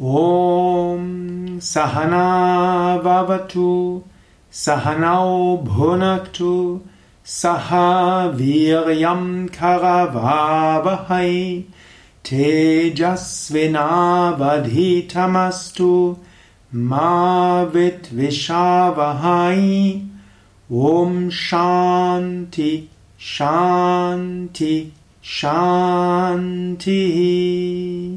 ॐ सहनावतु सहनौ भुनक्तु सह वीर्यं खगवावहै तेजस्विनावधीतमस्तु मा विद्विषावहै। ॐ शान्ति शान्ति शान्तिः।